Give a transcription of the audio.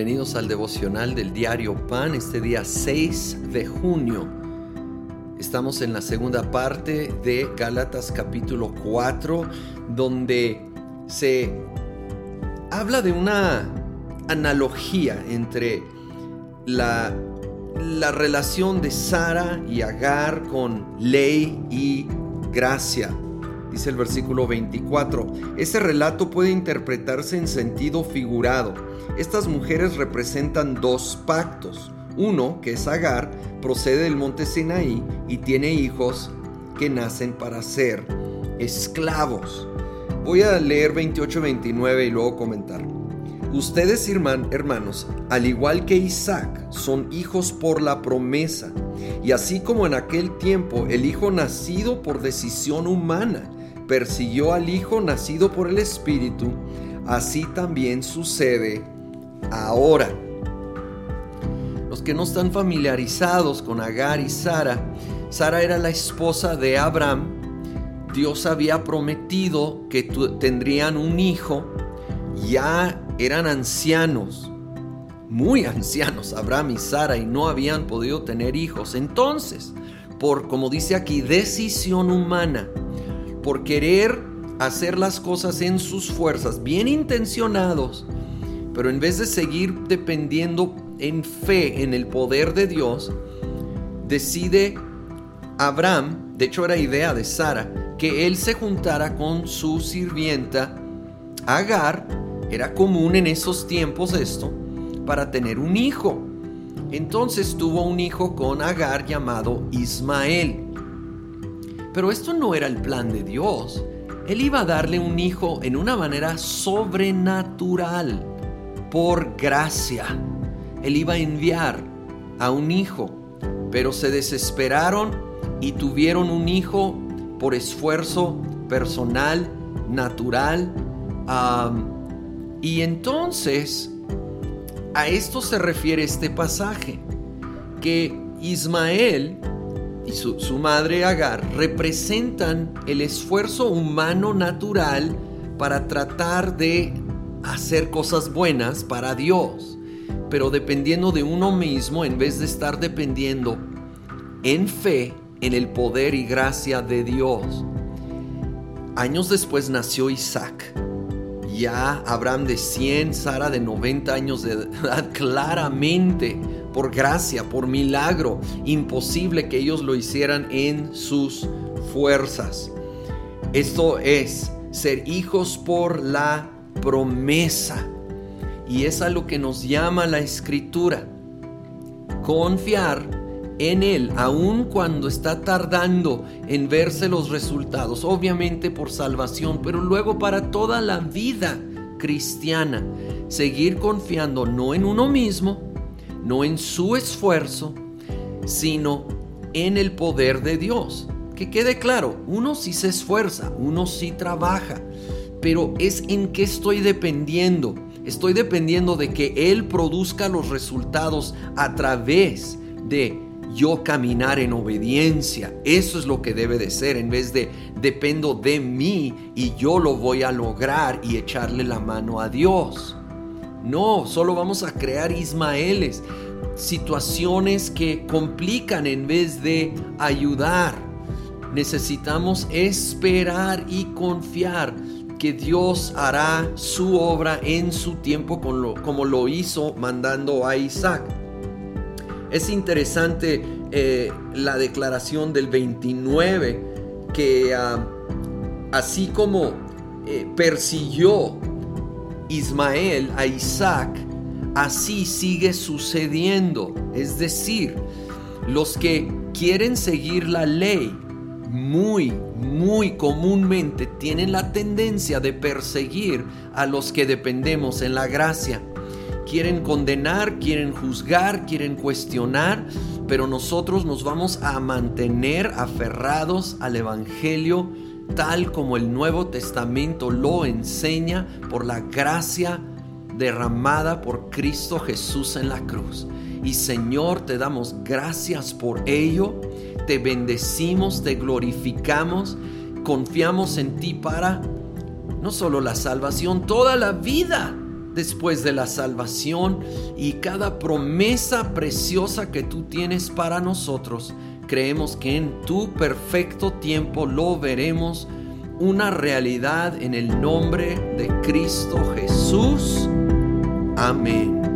bienvenidos al devocional del diario Pan, este día 6 de junio. Estamos en la segunda parte de Gálatas capítulo 4, donde se habla de una analogía entre la, la relación de Sara y Agar con ley y gracia dice el versículo 24. Ese relato puede interpretarse en sentido figurado. Estas mujeres representan dos pactos. Uno, que es Agar, procede del monte Sinaí y tiene hijos que nacen para ser esclavos. Voy a leer 28-29 y luego comentar. Ustedes, hermanos, al igual que Isaac, son hijos por la promesa. Y así como en aquel tiempo el hijo nacido por decisión humana persiguió al Hijo nacido por el Espíritu, así también sucede ahora. Los que no están familiarizados con Agar y Sara, Sara era la esposa de Abraham. Dios había prometido que tendrían un hijo. Ya eran ancianos, muy ancianos, Abraham y Sara, y no habían podido tener hijos. Entonces, por, como dice aquí, decisión humana, por querer hacer las cosas en sus fuerzas, bien intencionados, pero en vez de seguir dependiendo en fe en el poder de Dios, decide Abraham, de hecho era idea de Sara, que él se juntara con su sirvienta Agar, era común en esos tiempos esto, para tener un hijo. Entonces tuvo un hijo con Agar llamado Ismael. Pero esto no era el plan de Dios. Él iba a darle un hijo en una manera sobrenatural, por gracia. Él iba a enviar a un hijo, pero se desesperaron y tuvieron un hijo por esfuerzo personal, natural. y entonces, a esto se refiere este pasaje, que Ismael su, madre Agar representan el esfuerzo humano natural para tratar de hacer cosas buenas para Dios, pero dependiendo de uno mismo en vez de estar dependiendo en fe en el poder y gracia de Dios. Años después nació Isaac. Ya Abraham de 100, Sara de 90 años de edad, claramente por gracia, por milagro, imposible que ellos lo hicieran en sus fuerzas. Esto es ser hijos por la promesa. Y es a lo que nos llama la escritura. Confiar en Él, aun cuando está tardando en verse los resultados, obviamente por salvación, pero luego para toda la vida cristiana, seguir confiando no en uno mismo, no en su esfuerzo, sino en el poder de Dios. Que quede claro, uno sí se esfuerza, uno sí trabaja, pero es en qué estoy dependiendo. Estoy dependiendo de que Él produzca los resultados a través de yo caminar en obediencia. Eso es lo que debe de ser, en vez de dependo de mí y yo lo voy a lograr y echarle la mano a Dios. No, solo vamos a crear Ismaeles, situaciones que complican en vez de ayudar. Necesitamos esperar y confiar que Dios hará su obra en su tiempo como lo hizo mandando a Isaac. Es interesante eh, la declaración del 29 que ah, así como eh, persiguió Ismael a Isaac, así sigue sucediendo. Es decir, los que quieren seguir la ley muy, muy comúnmente tienen la tendencia de perseguir a los que dependemos en la gracia. Quieren condenar, quieren juzgar, quieren cuestionar, pero nosotros nos vamos a mantener aferrados al Evangelio tal como el Nuevo Testamento lo enseña por la gracia derramada por Cristo Jesús en la cruz. Y Señor, te damos gracias por ello, te bendecimos, te glorificamos, confiamos en ti para no solo la salvación, toda la vida después de la salvación y cada promesa preciosa que tú tienes para nosotros. Creemos que en tu perfecto tiempo lo veremos una realidad en el nombre de Cristo Jesús. Amén.